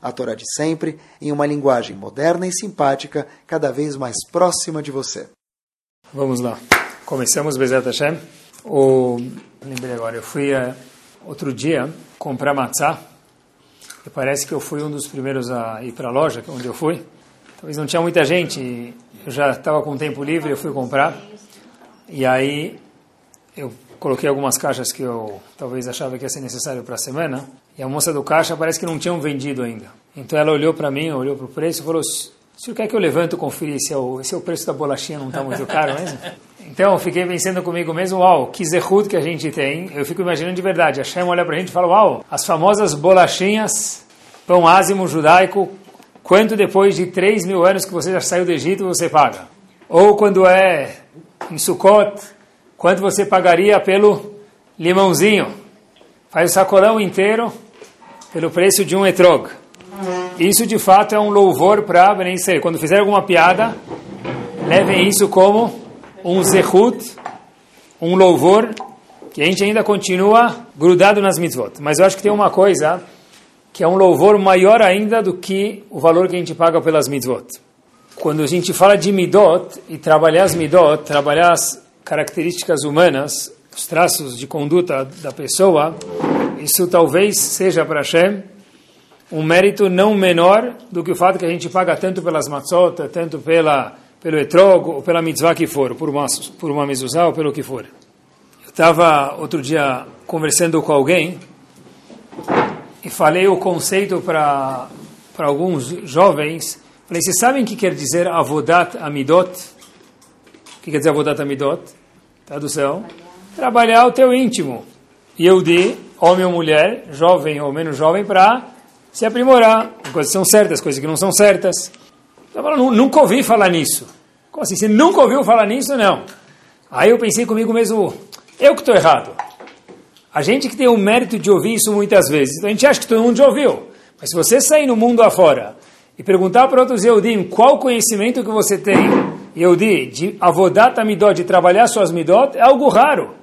a Torá de sempre, em uma linguagem moderna e simpática, cada vez mais próxima de você. Vamos lá. Começamos Bezat Hashem. O... Lembrei agora, eu fui uh, outro dia comprar matzá. E parece que eu fui um dos primeiros a ir para a loja, onde eu fui. Talvez não tinha muita gente, eu já estava com tempo livre, eu fui comprar. E aí eu coloquei algumas caixas que eu talvez achava que ia ser necessário para a semana. E a moça do caixa parece que não tinham vendido ainda. Então ela olhou para mim, olhou para o preço e falou: "Se senhor quer que eu levante e conferir se, é o, se é o preço da bolachinha não está muito caro mesmo? Então eu fiquei pensando comigo mesmo: uau, que zerhut que a gente tem. Eu fico imaginando de verdade. A Shem olha para a gente e fala: uau, as famosas bolachinhas, pão ázimo judaico, quanto depois de 3 mil anos que você já saiu do Egito você paga? Ou quando é em Sukkot, quanto você pagaria pelo limãozinho? Faz o sacolão inteiro pelo preço de um etrog. Isso de fato é um louvor para Ben Israel. Quando fizer alguma piada, levem isso como um zehut, um louvor, que a gente ainda continua grudado nas mitzvot. Mas eu acho que tem uma coisa que é um louvor maior ainda do que o valor que a gente paga pelas mitzvot. Quando a gente fala de midot e trabalhar as midot, trabalhar as características humanas, os traços de conduta da pessoa, isso talvez seja para Hashem um mérito não menor do que o fato que a gente paga tanto pelas matzot, tanto pela, pelo etrog, ou pela mitzvah que for, por uma, por uma mezuzá ou pelo que for. Eu estava outro dia conversando com alguém e falei o conceito para alguns jovens. Falei, vocês sabem o que quer dizer avodat amidot? O que quer dizer avodat amidot? Tradução. Trabalhar o teu íntimo. Yehudi, homem ou mulher, jovem ou menos jovem, para se aprimorar. Coisas que são certas, coisas que não são certas. Eu falo, nunca ouvi falar nisso. Como assim? Você nunca ouviu falar nisso? Não. Aí eu pensei comigo mesmo, eu que estou errado. A gente que tem o mérito de ouvir isso muitas vezes, então a gente acha que todo mundo já ouviu. Mas se você sair no mundo afora e perguntar para outros Yehudim qual conhecimento que você tem, Yehudi, de avodat amidot, de trabalhar suas midot, é algo raro.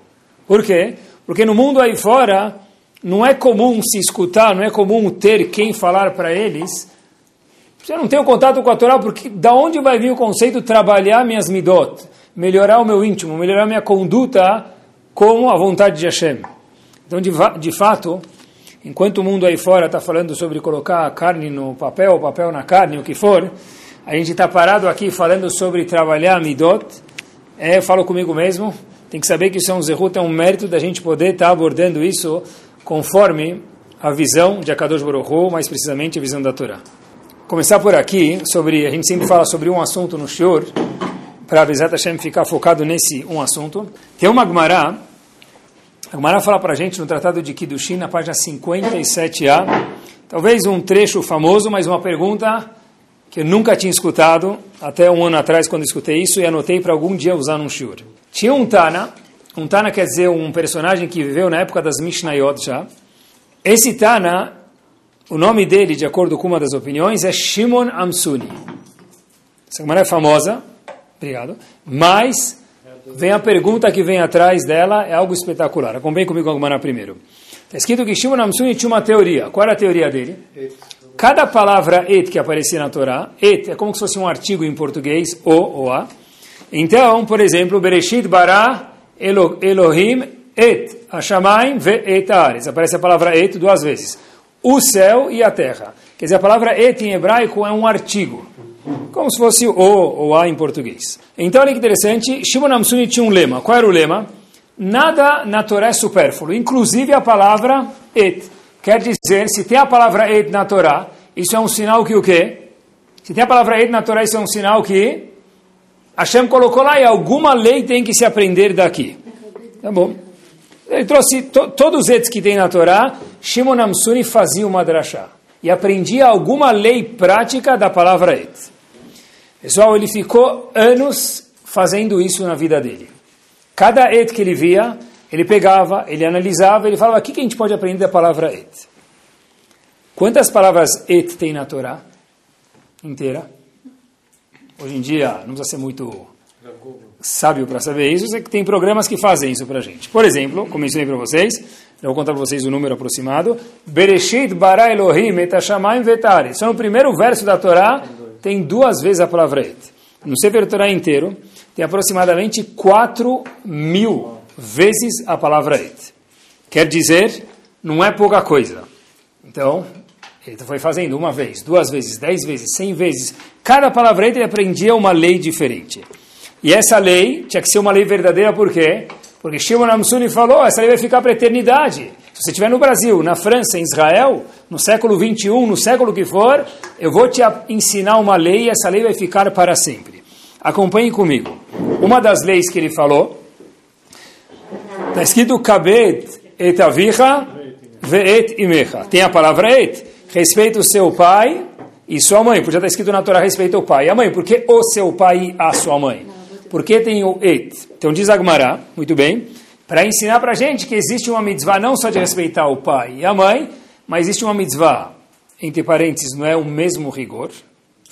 Por quê? Porque no mundo aí fora, não é comum se escutar, não é comum ter quem falar para eles. Você não tem o contato com a Torá, porque da onde vai vir o conceito trabalhar minhas midot? Melhorar o meu íntimo, melhorar minha conduta como a vontade de Hashem. Então, de, de fato, enquanto o mundo aí fora está falando sobre colocar a carne no papel, o papel na carne, o que for, a gente está parado aqui falando sobre trabalhar midot. É, falo comigo mesmo, tem que saber que isso é um zerut, é um mérito da gente poder estar tá abordando isso conforme a visão de Akadosh Baruch Hu, mais precisamente a visão da Torá. Começar por aqui, sobre a gente sempre fala sobre um assunto no Shiur, para Bezat Hashem ficar focado nesse um assunto. Tem uma Gemara, a Gemara fala para a gente no Tratado de Kiddushin, na página 57a, talvez um trecho famoso, mas uma pergunta que eu nunca tinha escutado, até um ano atrás quando escutei isso, e anotei para algum dia usar num Shiur. Tinha um Tana, um Tana quer dizer um personagem que viveu na época das Mishnayot já. Esse Tana, o nome dele, de acordo com uma das opiniões, é Shimon Amsuni. Essa Gemara é famosa, obrigado, mas vem a pergunta que vem atrás dela, é algo espetacular. Acompanhe comigo a Gemara primeiro. Está escrito que Shimon Amsuni tinha uma teoria. Qual era a teoria dele? Cada palavra et que aparecia na Torá, et é como se fosse um artigo em português, o ou a, então, por exemplo, Bereshit bara Elo, Elohim et Hashamayim ve et Ares. Aparece a palavra et duas vezes. O céu e a terra. Quer dizer, a palavra et em hebraico é um artigo. Como se fosse o ou a em português. Então, olha que interessante. Shimon Amsuni tinha um lema. Qual era o lema? Nada na Torá é supérfluo, inclusive a palavra et. Quer dizer, se tem a palavra et na Torá, isso é um sinal que o quê? Se tem a palavra et na Torá, isso é um sinal que Hashem colocou lá e alguma lei tem que se aprender daqui. Tá bom. Ele trouxe to, todos os etes que tem na Torá, Shimon Amsuni fazia uma drachá. E aprendia alguma lei prática da palavra et. Pessoal, ele ficou anos fazendo isso na vida dele. Cada et que ele via, ele pegava, ele analisava, ele falava, o que, a gente pode aprender da palavra et? Quantas palavras et tem na Torá? Inteira? Hoje em dia, não precisa ser muito sábio para saber isso, é que tem programas que fazem isso para a gente. Por exemplo, como ensinei para vocês, eu vou contar para vocês o número aproximado. Bereshit bara Elohim et hashamayim vetare. Só no primeiro verso da Torá tem duas vezes a palavra et. No Sefer Torá inteiro, tem aproximadamente 4 mil vezes a palavra et. Quer dizer, não é pouca coisa. Então, ele foi fazendo uma vez, duas vezes, dez vezes, cem vezes. Cada palavra et ele aprendia uma lei diferente. E essa lei tinha que ser uma lei verdadeira, por quê? Porque Shimon Amsuni falou, essa lei vai ficar para a eternidade. Se você estiver no Brasil, na França, em Israel, no século 21, no século que for, eu vou te ensinar uma lei e essa lei vai ficar para sempre. Acompanhe comigo. Uma das leis que ele falou, está escrito Kabed et avicha ve'et imecha. Tem a palavra et. Respeita o seu pai e sua mãe. Podia estar escrito na Torá, respeita o pai e a mãe. Por que o seu pai e a sua mãe? Por que tem o et? Então diz Agmará, muito bem, para ensinar para a gente que existe uma mitzvah não só de respeitar o pai e a mãe, mas existe uma mitzvah, entre parênteses, não é o mesmo rigor,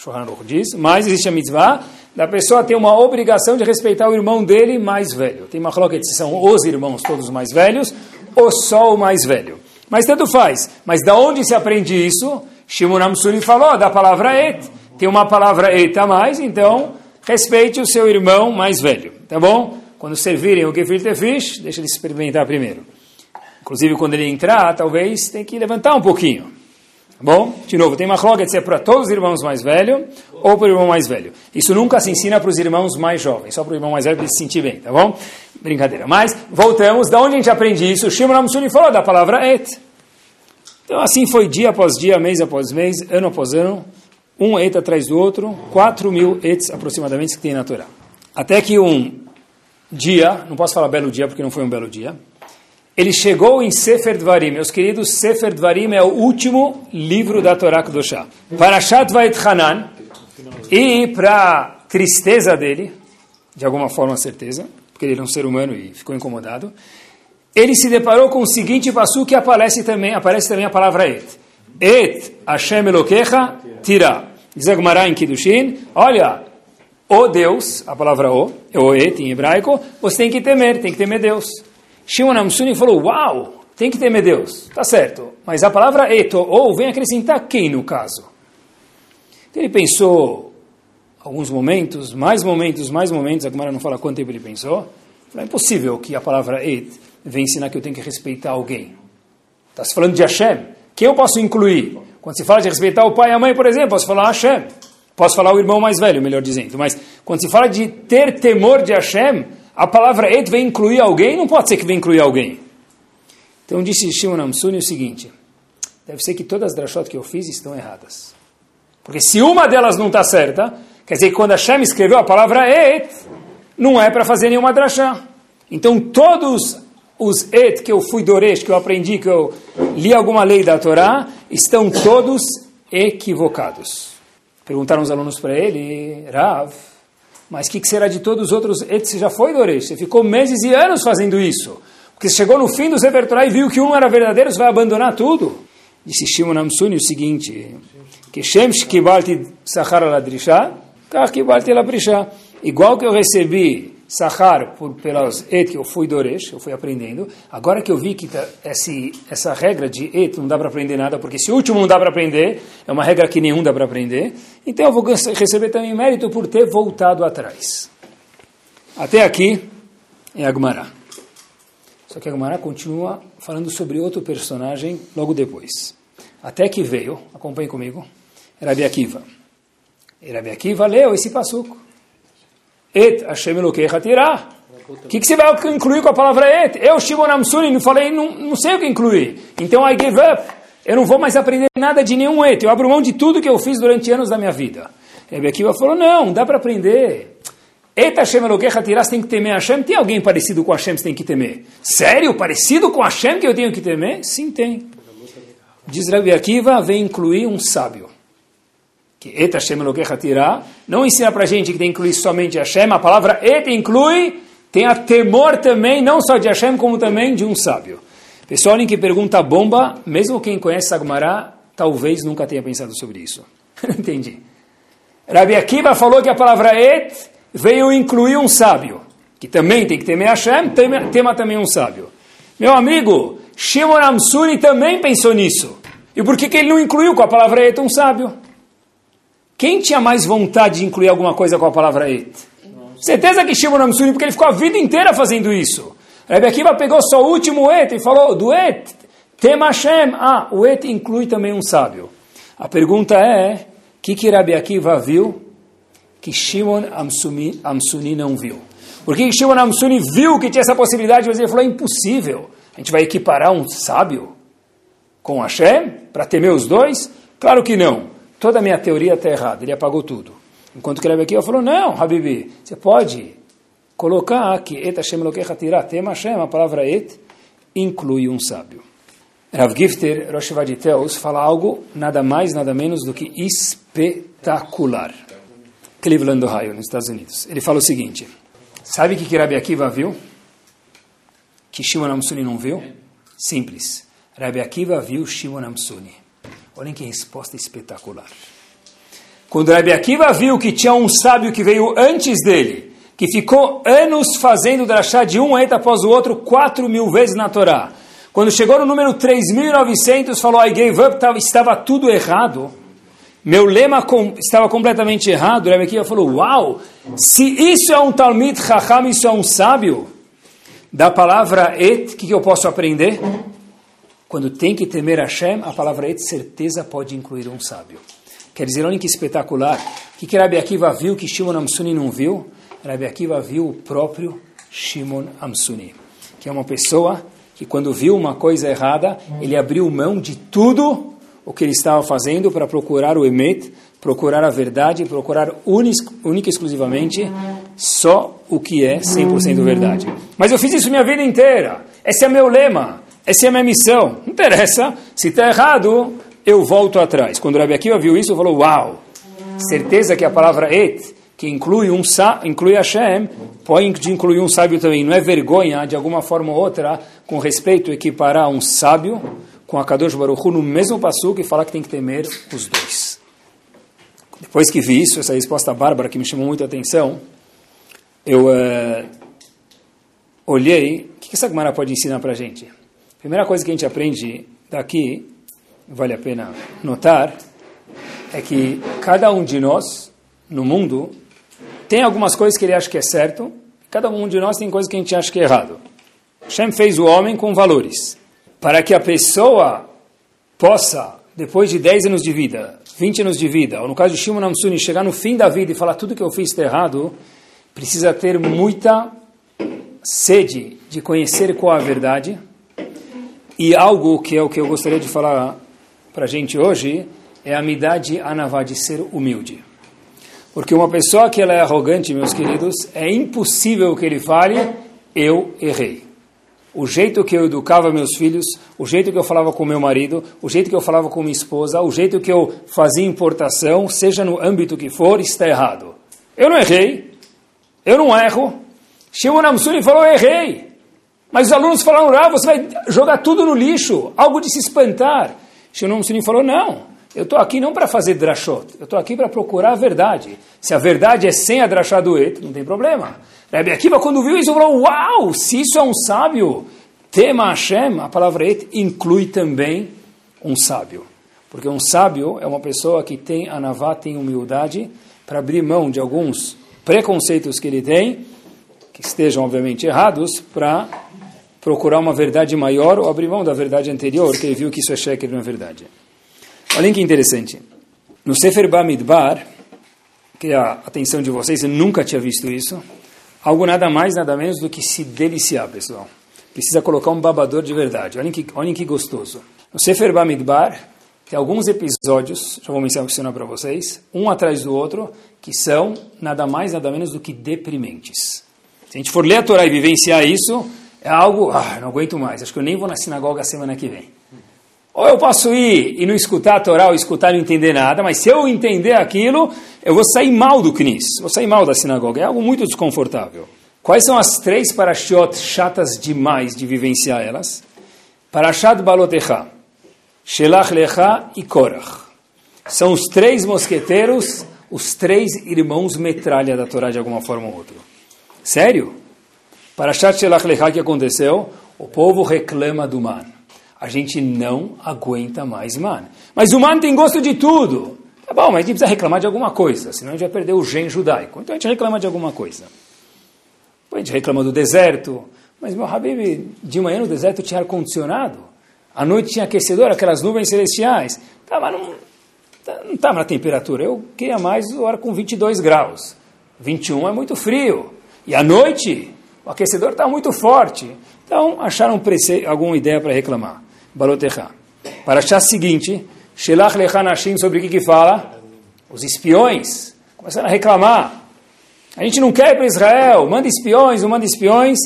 Shohan diz, mas existe a mitzvah da pessoa ter uma obrigação de respeitar o irmão dele mais velho. Tem uma coloca se são os irmãos todos mais velhos ou só o mais velho. Mas tanto faz. Mas da onde se aprende isso? Shimon Amsuri falou da palavra et. Tem uma palavra et a mais, então respeite o seu irmão mais velho, tá bom? Quando servirem o gefilte fish, deixa ele experimentar primeiro. Inclusive, quando ele entrar, talvez tem que levantar um pouquinho. Bom? De novo, tem cloga de ser para todos os irmãos mais velhos ou para o irmão mais velho. Isso nunca se ensina para os irmãos mais jovens, só para o irmão mais velho para ele se sentir bem, tá bom? Brincadeira. Mas, voltamos, da onde a gente aprende isso? Shimon Amsuni falou da palavra et. Então, assim foi dia após dia, mês após mês, ano após ano, um et atrás do outro, 4 mil ets aproximadamente que tem na Torá. Até que um dia, não posso falar belo dia porque não foi um belo dia, ele chegou em Sefer Dvarim. Meus queridos, Sefer Dvarim é o último livro da Torá Kedoshá. Parashat Vait Hanan, e para tristeza dele, de alguma forma certeza, porque ele era um ser humano e ficou incomodado, ele se deparou com o seguinte passo que aparece também, aparece também a palavra et. Et Hashem Elokecha tira. Diz em Kiddushin, olha, o Deus, a palavra o, é o et em hebraico, você tem que temer, tem que temer Deus. Shimon Amsuni falou, uau, tem que temer Deus, tá certo, mas a palavra et ou vem acrescentar quem no caso? Então ele pensou alguns momentos, mais momentos, mais momentos, a Gemara não fala quanto tempo ele pensou, é impossível que a palavra et venha ensinar que eu tenho que respeitar alguém. Está se falando de Hashem, quem eu posso incluir? Quando se fala de respeitar o pai e a mãe, por exemplo, posso falar Hashem. Posso falar o irmão mais velho, melhor dizendo. Mas quando se fala de ter temor de Hashem, a palavra et vem incluir alguém, não pode ser que vem incluir alguém. Então disse Shimon Amsuni o seguinte, deve ser que todas as drashot que eu fiz estão erradas. Porque se uma delas não está certa, quer dizer que quando Hashem escreveu a palavra et, não é para fazer nenhuma drashá. Então todos os et que eu fui doresh, que eu aprendi, que eu li alguma lei da Torá, estão todos equivocados. Perguntaram os alunos para ele, Rav, mas o que, que, será de todos os outros você já foi doresh? Você ficou meses e anos fazendo isso. Porque chegou no fim do Sefer Torá e viu que um era verdadeiro, você vai abandonar tudo. Disse Shimon Amsuni o seguinte, que Shkibalti Sachar Aladrisha, Kach Kibalti Laprisha. Igual que eu recebi Sahar, por, pelas et que eu fui doresh, eu fui aprendendo. Agora que eu vi que tá, esse, essa regra de et não dá para aprender nada, porque se o último não dá para aprender, é uma regra que nenhum dá para aprender, então eu vou receber também mérito por ter voltado atrás. Até aqui é Agmará. Só que Agmará continua falando sobre outro personagem logo depois. Até que veio, acompanhe comigo, Rabi Akiva. E Rabi Akiva leu esse passuco. Et Hashem Elokecha tirá. O que, que você vai incluir com a palavra et? Eu, Shimon Amsuni, não falei, não, não sei o que incluir. Então, I give up. Eu não vou mais aprender nada de nenhum et. Eu abro mão de tudo que eu fiz durante anos da minha vida. Rebbe Akiva falou, não, dá para aprender. Et Hashem Elokecha tirá, tem que temer Hashem. Tem alguém parecido com Hashem, você tem que temer. Sério? Parecido com Hashem que eu tenho que temer? Sim, tem. Diz Rebbe Akiva, vem incluir um sábio. Que Et Hashem Tirá, não ensina para a gente que tem que incluir somente Hashem, a palavra Et inclui, tem a temor também, não só de Hashem, como também de um sábio. Pessoal que pergunta bomba, mesmo quem conhece Sagmará, talvez nunca tenha pensado sobre isso. Entendi. Rabi Akiva falou que a palavra Et veio incluir um sábio, que também tem que temer Hashem, tema, tema também um sábio. Meu amigo, Shimon Amsuni também pensou nisso. E por que, que ele não incluiu com a palavra Et um sábio? Quem tinha mais vontade de incluir alguma coisa com a palavra Et? Certeza que Shimon Amsuni, porque ele ficou a vida inteira fazendo isso. Rabi Akiva pegou só o último Et e falou, do Et, tema Hashem. Ah, o Et inclui também um sábio. A pergunta é, o que, que Rabi Akiva viu que Shimon Amsuni, Amsuni não viu? Por que Shimon Amsuni viu que tinha essa possibilidade, mas ele falou, é impossível. A gente vai equiparar um sábio com Hashem para temer os dois? Claro que não. Toda a minha teoria está errada. Ele apagou tudo. Enquanto que Rabi Akiva falou, não, Habibi, você pode colocar que Et Hashem Elokecha Tirá, tema Hashem, a palavra Et, inclui um sábio. Rav Gifter, Rosh Vaditeus, fala algo nada mais, nada menos do que espetacular. Cleveland, Ohio, nos Estados Unidos. Ele fala o seguinte, sabe o que, que Rabi Akiva viu? Que Shimon Amsuni não viu? Simples. Rabi Akiva viu Shimon Amsuni. Olhem que resposta espetacular. Quando Rabi Akiva viu que tinha um sábio que veio antes dele, que ficou anos fazendo drachá de um eita após o outro, quatro mil vezes na Torá. Quando chegou no número 3.900, falou, I gave up, estava tudo errado. Meu lema com, estava completamente errado. Rebbe Akiva falou, uau, se isso é um Talmid Chacham, isso é um sábio. Da palavra et, o que, que eu posso aprender? Quando tem que temer Hashem, a palavra et, certeza, pode incluir um sábio. Quer dizer, olha que espetacular. O que, que Akiva viu que Shimon Amsuni não viu? Rabbi Akiva viu o próprio Shimon Amsuni, que é uma pessoa que quando viu uma coisa errada, ele abriu mão de tudo o que ele estava fazendo para procurar o Emet, procurar a verdade, procurar única e exclusivamente só o que é 100% verdade. Mas eu fiz isso minha vida inteira. Esse é meu lema. Essa é a minha missão. Não interessa. Se está errado, eu volto atrás. Quando o Rabbi Akiva viu isso, falou, uau, certeza que a palavra et que inclui um inclui Hashem, pode incluir um sábio também. Não é vergonha, de alguma forma ou outra, com respeito, equiparar um sábio com a Kadosh Baruch Hu no mesmo passo e falar que tem que temer os dois. Depois que vi isso, essa resposta bárbara que me chamou muita atenção, eu uh, olhei, o que essa Gemara pode ensinar para a gente? Primeira coisa que a gente aprende daqui, vale a pena notar, é que cada um de nós, no mundo, tem algumas coisas que ele acha que é certo, cada um de nós tem coisas que a gente acha que é errado. Hashem fez o homem com valores. Para que a pessoa possa, depois de 10 anos de vida, 20 anos de vida, ou no caso de Shimon Amsuni, chegar no fim da vida e falar tudo que eu fiz está errado, precisa ter muita sede de conhecer qual a verdade. E algo que é o que eu gostaria de falar para a gente hoje é a amidade anavá de ser humilde. Porque uma pessoa que ela é arrogante, meus queridos, é impossível que ele fale, eu errei. O jeito que eu educava meus filhos, o jeito que eu falava com meu marido, o jeito que eu falava com minha esposa, o jeito que eu fazia importação, seja no âmbito que for, está errado. Eu não errei, eu não erro. Shimon Amsuni falou, errei. Mas os alunos falaram, ah, você vai jogar tudo no lixo, algo de se espantar. Shimon Amsuni falou, não, eu estou aqui não para fazer drashot, eu estou aqui para procurar a verdade. Se a verdade é sem a drashá do et, não tem problema. Rebbe Akiva, quando viu isso, falou, uau, se isso é um sábio, tema Hashem, a palavra et inclui também um sábio. Porque um sábio é uma pessoa que tem anavá, tem humildade, para abrir mão de alguns preconceitos que ele tem, que estejam obviamente errados, para procurar uma verdade maior ou abrir mão da verdade anterior, que ele viu que isso é sheker, não é verdade. Olhem que interessante. No Sefer Bamidbar, que é a atenção de vocês, eu nunca tinha visto isso, algo nada mais, nada menos do que se deliciar, pessoal. Precisa colocar um babador de verdade. Olhem que, olhem que gostoso. No Sefer Bamidbar, tem alguns episódios, já vou mencionar para vocês, um atrás do outro, que são nada mais, nada menos do que deprimentes. Se a gente for ler a Torá e vivenciar isso, é algo, ah, não aguento mais, acho que eu nem vou na sinagoga semana que vem. Ou eu posso ir e não escutar a Torá, ou escutar e não entender nada, mas se eu entender aquilo, eu vou sair mal do Knis, vou sair mal da sinagoga. É algo muito desconfortável. Quais são as três parashiot chatas demais de vivenciar elas? Parashat Balotecha, Shelach Lecha e Korach. São os três mosqueteiros, os três irmãos metralha da Torá de alguma forma ou outra. Sério? Parashat Shelach Lecha, que aconteceu? O povo reclama do man a gente não aguenta mais man. Mas o man tem gosto de tudo. Tá bom, mas a gente precisa reclamar de alguma coisa, senão a gente vai perder o gen judaico. Então a gente reclama de alguma coisa. A gente reclama do deserto, mas meu Habib, de manhã no deserto tinha ar-condicionado, à noite tinha aquecedor, aquelas nuvens celestiais. Tá, mas não não estava na temperatura. Eu queria mais o ar com 22 graus. 21 é muito frio. E à noite, o aquecedor está muito forte. Então, acharam alguma ideia para reclamar. Balotecha. Para achar seguinte, Shelach Lechanashim, sobre o que, que fala? Os espiões começaram a reclamar. A gente não quer ir para Israel, manda espiões, não manda espiões.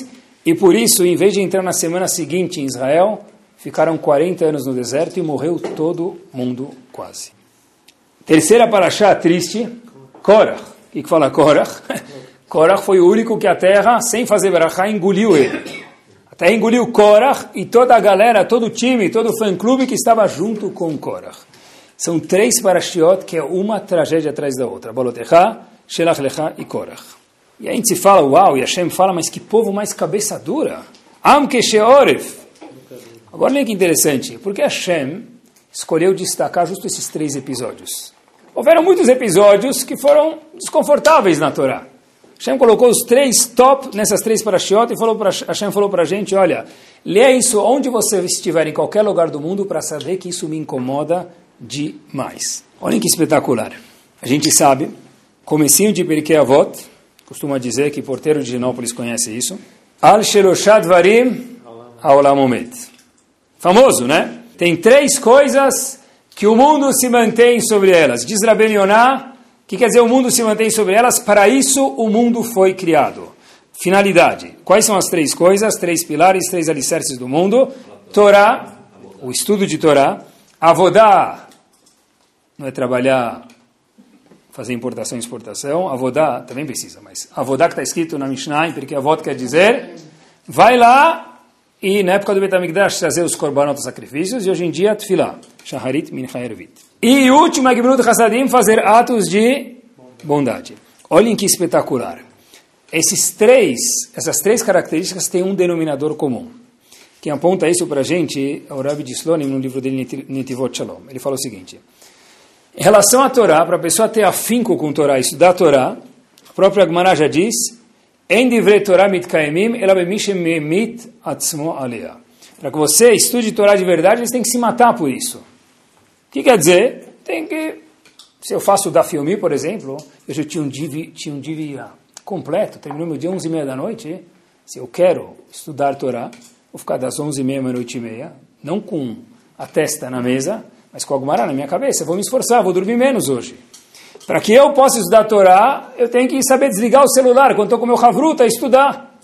E por isso, em vez de entrar na semana seguinte em Israel, ficaram 40 anos no deserto e morreu todo mundo quase. Terceira paraxá triste, Korach. O que, que fala Korach? Korach foi o único que a terra, sem fazer berachá, engoliu ele. Até engoliu Korach e toda a galera, todo o time, todo o fã-clube que estava junto com Korach. São três parashiot que é uma tragédia atrás da outra. Balotecha, Shelach Lecha e Korach. E a gente se fala, uau, e Hashem fala, mas que povo mais cabeça dura. Am Kesheoref. Agora olha que interessante, porque Hashem escolheu destacar justo esses três episódios. Houveram muitos episódios que foram desconfortáveis na Torá. Hashem colocou os três top nessas três parashiot e falou pra, Hashem falou para a gente, olha, leia isso onde você estiver, em qualquer lugar do mundo, para saber que isso me incomoda demais. Olhem que espetacular. A gente sabe, comecinho de Pirkei Avot, costuma dizer que porteiro de Ginópolis conhece isso, Al Sheloshad Varim Aolamomet. Famoso, né? Tem três coisas que o mundo se mantém sobre elas. Diz Rabben Yonah, que quer dizer o mundo se mantém sobre elas? Para isso o mundo foi criado. Finalidade. Quais são as três coisas, três pilares, três alicerces do mundo? Torá, o estudo de Torá. Avodá, não é trabalhar, fazer importação e exportação. Avodá também precisa, mas Avodá que está escrito na Mishnah, porque Avod quer dizer, vai lá e na época do Betamigdash trazer os korbanot, os sacrifícios, e hoje em dia, Tfilah, Shaharit Mincha Ervit. E última Gibnut Hasadim, fazer atos de bondade. Olhem que espetacular. Esses três, essas três características têm um denominador comum. Quem aponta isso para a gente é o Rabbi de Slonim, no livro dele, Netivot Shalom. Ele fala o seguinte, em relação à Torá, para a pessoa ter afinco com a Torá, estudar a Torá, a própria Gemara já diz, atzmo. Para que você estude Torá de verdade, você tem que se matar por isso. O que quer dizer? Tem que. Se eu faço da filme, por exemplo, eu já tinha um dia, tinha um dia completo, terminou meu dia 11 e meia da noite. Se eu quero estudar Torá, vou ficar das 11 e meia, meia-noite e meia, não com a testa na mesa, mas com alguma na minha cabeça. vou me esforçar, vou dormir menos hoje. Para que eu possa estudar Torá, eu tenho que saber desligar o celular quando estou com o meu havruta a estudar.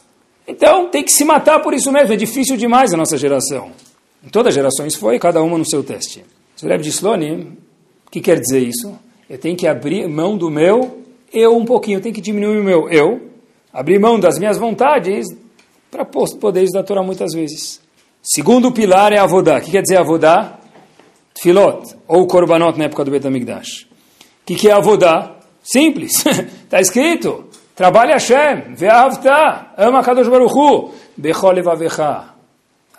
Então, tem que se matar por isso mesmo. É difícil demais a nossa geração. Em todas as gerações foi, cada uma no seu teste. O de Slonim, o que quer dizer isso? Eu tenho que abrir mão do meu eu um pouquinho, eu tenho que diminuir o meu eu, abrir mão das minhas vontades para poder estudar a Torá muitas vezes. Segundo pilar é avodá. O que quer dizer avodá? Tfilot, ou korbanot na época do Betamigdash. Que, que é avodá? Simples. Está escrito. Trabalha Hashem. Ve'avta. Ama Kadosh Baruch Hu. Bechol levavecha.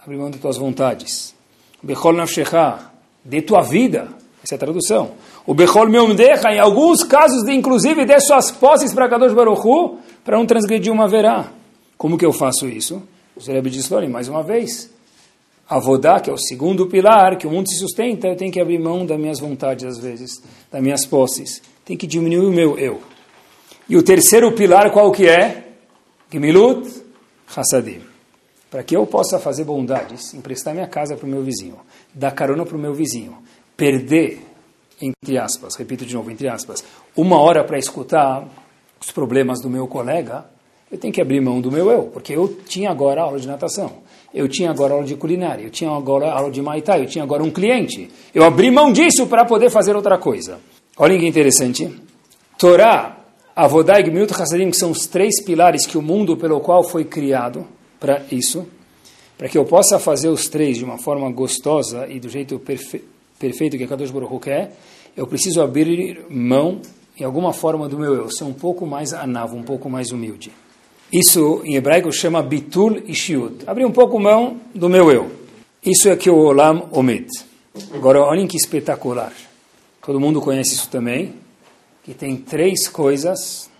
Abre mão das tuas vontades. Bechol nafshecha de tua vida. Essa é a tradução. O Bechol Meumdecha, em alguns casos, inclusive, dê suas posses para Kadosh Baruchu, para não transgredir uma verá. Como que eu faço isso? O Rebbe diz, mais uma vez, Avodá, que é o segundo pilar, que o mundo se sustenta, eu tenho que abrir mão das minhas vontades, às vezes, das minhas posses. Tem que diminuir o meu eu. E o terceiro pilar, qual que é? Gemilut Hassadim. Para que eu possa fazer bondades, emprestar minha casa para o meu vizinho dar carona para o meu vizinho, perder, entre aspas, repito de novo, entre aspas, uma hora para escutar os problemas do meu colega, eu tenho que abrir mão do meu eu, porque eu tinha agora aula de natação, eu tinha agora aula de culinária, eu tinha agora aula de Muay eu tinha agora um cliente. Eu abri mão disso para poder fazer outra coisa. Olhem que interessante. Torá, Avodai e Gmilut Hasadim, que são os três pilares que o mundo pelo qual foi criado para isso, para que eu possa fazer os três de uma forma gostosa e do jeito perfe perfeito que a Kadosh Baruch quer, eu preciso abrir mão, em alguma forma, do meu eu, ser um pouco mais anavo, um pouco mais humilde. Isso, em hebraico, chama bitul e shiud. Abrir um pouco mão do meu eu. Isso é que o Olam omit. Agora, olhem que espetacular. Todo mundo conhece isso também, que tem três coisas.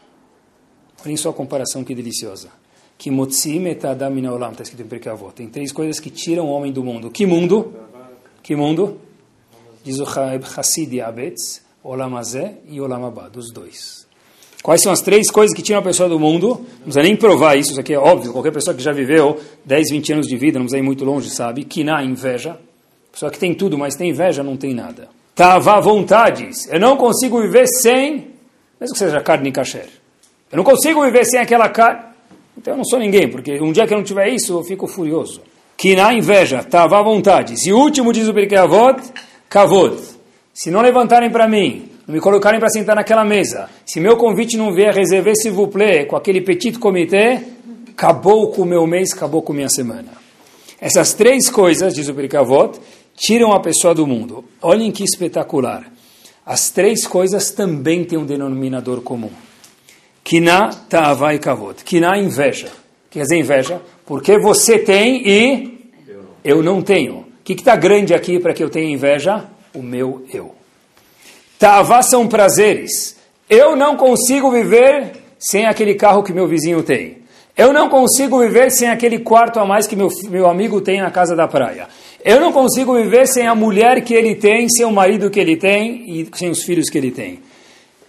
Olhem só a comparação que deliciosa. Que motzim et adam olam, está escrito em Perkavot. Tem três coisas que tiram o homem do mundo. Que mundo? Que mundo? Diz o Hassid Abetz, Olam Azeh e Olam Abad, dos dois. Quais são as três coisas que tiram a pessoa do mundo? Não precisa nem provar isso, isso aqui é óbvio. Qualquer pessoa que já viveu 10, 20 anos de vida, não precisa ir muito longe, sabe? Na inveja. Pessoa que tem tudo, mas tem inveja, não tem nada. Tava vontades. Eu não consigo viver sem, mesmo que seja carne kasher. Eu não consigo viver sem aquela carne. Então eu não sou ninguém, porque um dia que eu não tiver isso, eu fico furioso. Na inveja, tava vontades. E último diz o Pirkei Avot, kavod. Se não levantarem para mim, me colocarem para sentar naquela mesa, se meu convite não vier reserver s'il vous plaît com aquele petit comité, acabou com o meu mês, acabou com a minha semana. Essas três coisas, diz o Perikavot, tiram a pessoa do mundo. Olhem que espetacular. As três coisas também têm um denominador comum. Kina, ta'ava e kavod. Kina, inveja. Quer dizer, inveja, porque você tem e eu não tenho. O que está grande aqui para que eu tenha inveja? O meu eu. Tavá são prazeres. Eu não consigo viver sem aquele carro que meu vizinho tem. Eu não consigo viver sem aquele quarto a mais que meu, meu amigo tem na casa da praia. Eu não consigo viver sem a mulher que ele tem, sem o marido que ele tem e sem os filhos que ele tem.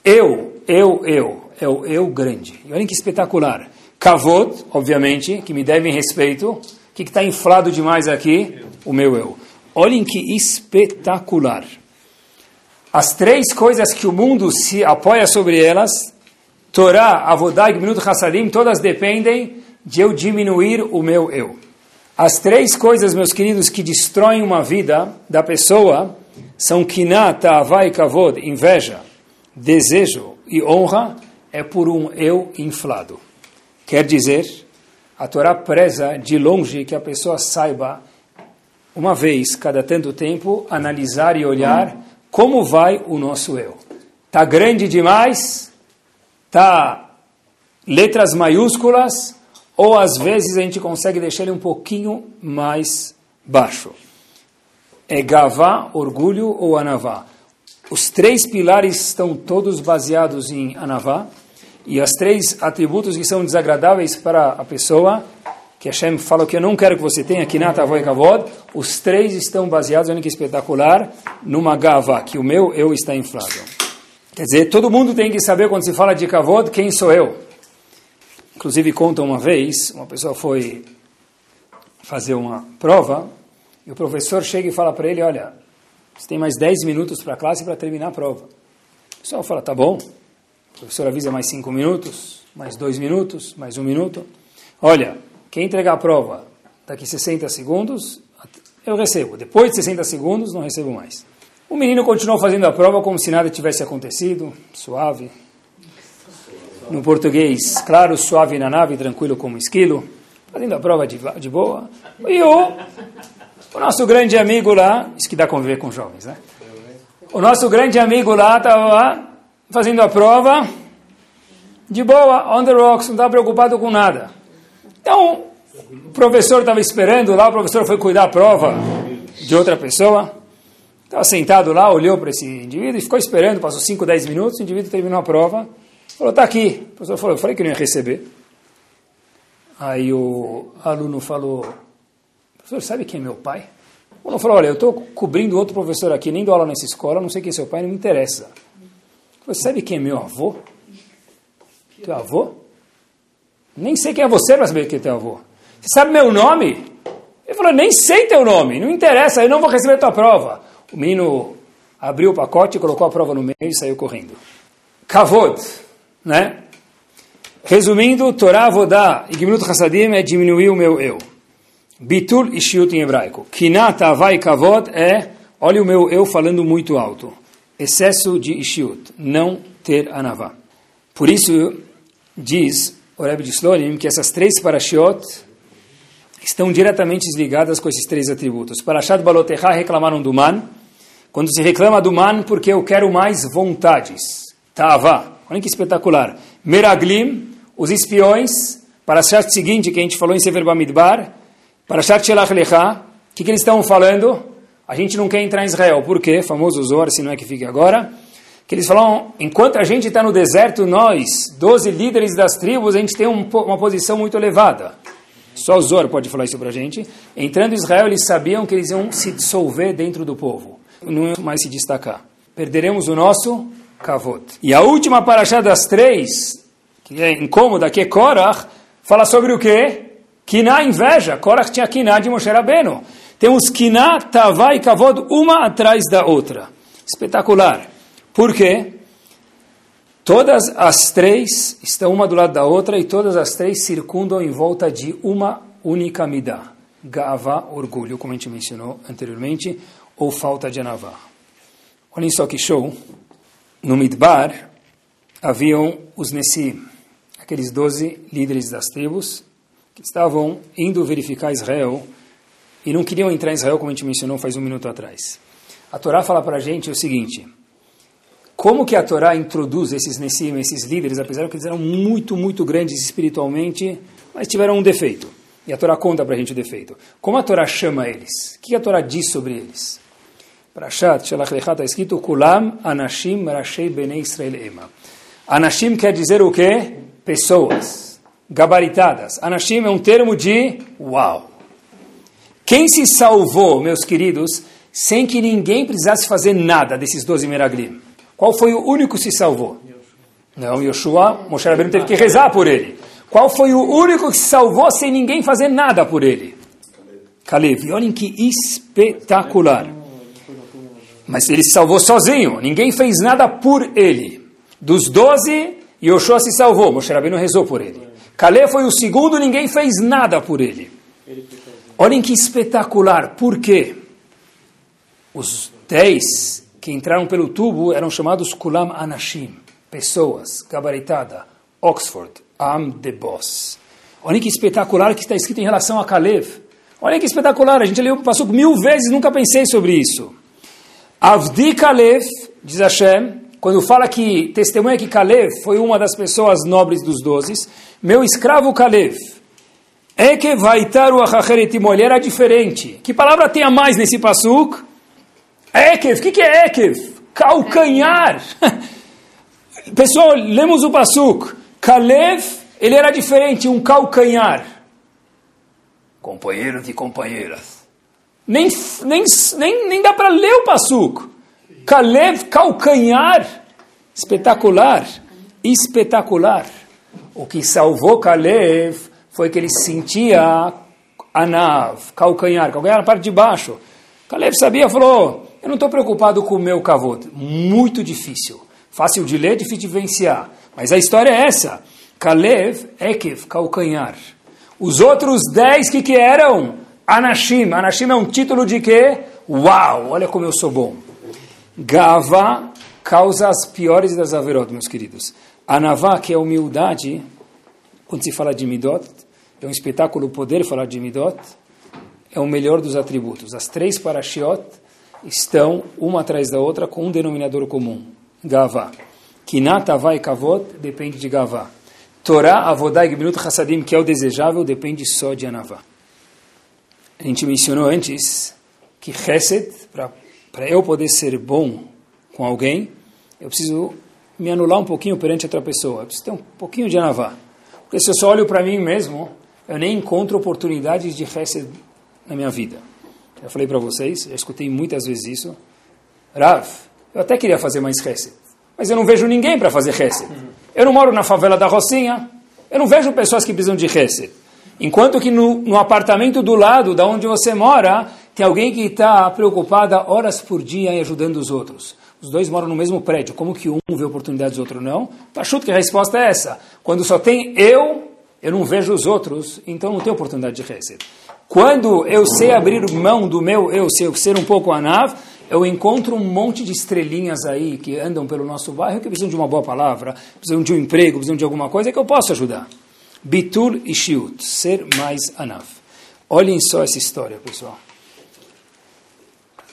Eu, eu, eu. É o eu grande. E olhem que espetacular. Kavod, obviamente, que me devem respeito. O que está inflado demais aqui? O meu eu. Olhem que espetacular. As três coisas que o mundo se apoia sobre elas, Torá, Avodá e Gminut Hassadim, todas dependem de eu diminuir o meu eu. As três coisas, meus queridos, que destroem uma vida da pessoa são Kinah, Ta'avá e Kavod, inveja, desejo e honra, é por um eu inflado. Quer dizer, a Torá preza de longe que a pessoa saiba, uma vez cada tanto tempo, analisar e olhar como vai o nosso eu? Está grande demais? Está letras maiúsculas? Ou às vezes a gente consegue deixar ele um pouquinho mais baixo? É gavá, orgulho ou anavá? Os três pilares estão todos baseados em anavá. E os três atributos que são desagradáveis para a pessoa que Hashem fala que eu não quero que você tenha, Kinat, Avoi, Kavod, os três estão baseados, olha que espetacular, numa gava, que o meu eu está inflado. Quer dizer, todo mundo tem que saber quando se fala de Kavod, quem sou eu. Inclusive, conta uma vez, uma pessoa foi fazer uma prova, e o professor chega e fala para ele, olha, você tem mais 10 minutos para a classe para terminar a prova. O pessoal fala, tá bom. O professor avisa mais 5 minutos, mais 2 minutos, mais um minuto. Olha, quem entregar a prova daqui 60 segundos, eu recebo. Depois de 60 segundos, não recebo mais. O menino continuou fazendo a prova como se nada tivesse acontecido, suave. No português, claro, suave na nave, tranquilo como esquilo. Fazendo a prova de, de boa. E o, o nosso grande amigo lá, isso que dá conviver com jovens, né? O nosso grande amigo lá estava fazendo a prova de boa, on the rocks, não estava preocupado com nada. Então, o professor estava esperando lá, o professor foi cuidar a prova de outra pessoa. Estava sentado lá, olhou para esse indivíduo e ficou esperando, passou 5, 10 minutos, o indivíduo terminou a prova. Falou, está aqui. O professor falou, eu falei que não ia receber. Aí o aluno falou, professor, sabe quem é meu pai? O aluno falou, olha, eu estou cobrindo outro professor aqui, nem dou aula nessa escola, não sei quem é seu pai, não me interessa. Você sabe quem é meu avô? Teu avô? Nem sei quem é você para saber quem é teu avô. Você sabe meu nome? Ele falou, nem sei teu nome, não interessa, eu não vou receber tua prova. O menino abriu o pacote, colocou a prova no meio e saiu correndo. Kavod, né? Resumindo, Torá, Vodá e Gimlut Hassadim é diminuir o meu eu. Bitul e Shiut em hebraico. Kinat, Avai, Kavod é, olha o meu eu falando muito alto. Excesso de Ishiut, não ter anavá. Por isso, diz o Rebbe de Slonim que essas três parashiot estão diretamente ligadas com esses três atributos. Parashat Balotecha reclamaram do man. Quando se reclama do man, porque eu quero mais vontades. Tava. Olha que espetacular. Meraglim, os espiões, Parashat seguinte que a gente falou em Sefer Bamidbar, Parashat Shelach Lecha, o que, que eles estão falando? A gente não quer entrar em Israel. Por quê? Famoso Zor, se não é que fique agora. Que eles falam, enquanto a gente está no deserto, nós, 12 líderes das tribos, a gente tem um, uma posição muito elevada. Só o Zor pode falar isso para a gente. Entrando em Israel, eles sabiam que eles iam se dissolver dentro do povo. Não iam mais se destacar. Perderemos o nosso kavod. E a última paraxá das três, que é incômoda, que é Korach, fala sobre o quê? Kiná inveja. Korach tinha Kiná de Moshe Rabbeinu. Temos Kiná, Tavá e Kavod, uma atrás da outra. Espetacular. Por quê? Todas as três estão uma do lado da outra e todas as três circundam em volta de uma única midá. Gava, orgulho, como a gente mencionou anteriormente, ou falta de anavá. Olhem só que show. No Midbar haviam os Nessim, aqueles doze líderes das tribos, que estavam indo verificar Israel e não queriam entrar em Israel, como a gente mencionou faz um minuto atrás. A Torá fala para a gente o seguinte: como que a Torá introduz esses Nessim, esses líderes, apesar que eles eram muito, muito grandes espiritualmente, mas tiveram um defeito. E a Torá conta para a gente o defeito. Como a Torá chama eles? O que a Torá diz sobre eles? Parashat Shalach Lecha está escrito Kulam Anashim Rashei Bnei Israel Ema. Anashim quer dizer o quê? Pessoas. Gabaritadas. Anashim é um termo de uau. Quem se salvou, meus queridos, sem que ninguém precisasse fazer nada desses 12 Meraglim? Qual foi o único que se salvou? Não, Yoshua, Moshe Rabbeinu teve que rezar por ele. Qual foi o único que se salvou sem ninguém fazer nada por ele? Caleb. Olhem que espetacular. Mas ele se salvou sozinho, ninguém fez nada por ele. Dos doze, Yoshua se salvou, Moshe Rabbeinu rezou por ele. Caleb foi o segundo, ninguém fez nada por ele. Olhem que espetacular, por quê? Os dez que entraram pelo tubo eram chamados Kulam Anashim, pessoas, gabaritada, Oxford, Am the Boss. Olhem que espetacular que está escrito em relação a Caleb. Olhem que espetacular, a gente leu, passou mil vezes, nunca pensei sobre isso. Avdi Kalev, diz Hashem, quando fala que testemunha que Kalev foi uma das pessoas nobres dos dozes, meu escravo Kalev, Eke vaitaru achacheretim, ele era diferente. Que palavra tem a mais nesse passuk? Ekev, o que, que é Ekev? Calcanhar. Pessoal, lemos o passuk. Kalev, ele era diferente, um calcanhar. Companheiro de companheiras. Nem, nem, nem, nem dá para ler o Passuk. Kalev, calcanhar. Espetacular. Espetacular. O que salvou Kalev foi que ele sentia anav, calcanhar, calcanhar na parte de baixo. Kalev sabia, falou, eu não estou preocupado com o meu kavod. Muito difícil. Fácil de ler, difícil de vivenciar. Mas a história é essa. Kalev, Ekev, calcanhar. Os outros dez, que que eram? Anashim. Anashim é um título de quê? Uau, olha como eu sou bom. Gava causa as piores das averot, meus queridos. Anavá, que é humildade, quando se fala de midot, é um espetáculo poder falar de midot, é o melhor dos atributos. As três parashiot estão uma atrás da outra com um denominador comum, Gavá. Kinat, Avá e Kavot depende de Gavá. Torá, Avodá e Gibnut Hassadim, que é o desejável, depende só de Anavá. A gente mencionou antes que Chesed, para eu poder ser bom com alguém, eu preciso me anular um pouquinho perante outra pessoa. Eu preciso ter um pouquinho de anavá. Porque se eu só olho para mim mesmo, eu nem encontro oportunidades de Chesed na minha vida. Já falei para vocês, já escutei muitas vezes isso. Rav, eu até queria fazer mais Chesed, mas eu não vejo ninguém para fazer Chesed. Eu não moro na favela da Rocinha, eu não vejo pessoas que precisam de Chesed. Enquanto que no, no, apartamento do lado, da onde você mora, tem alguém que está preocupada horas por dia em ajudando os outros. Os dois moram no mesmo prédio. Como que um vê oportunidades e o outro não? Pachuto que a resposta é essa. Quando só tem eu, eu não vejo os outros, então não tem oportunidade de receber. Quando eu sei abrir mão do meu eu, sei ser um pouco anav, eu encontro um monte de estrelinhas aí que andam pelo nosso bairro que precisam de uma boa palavra, precisam de um emprego, precisam de alguma coisa que eu posso ajudar. Bitul e Shiut, ser mais anav. Olhem só essa história, pessoal.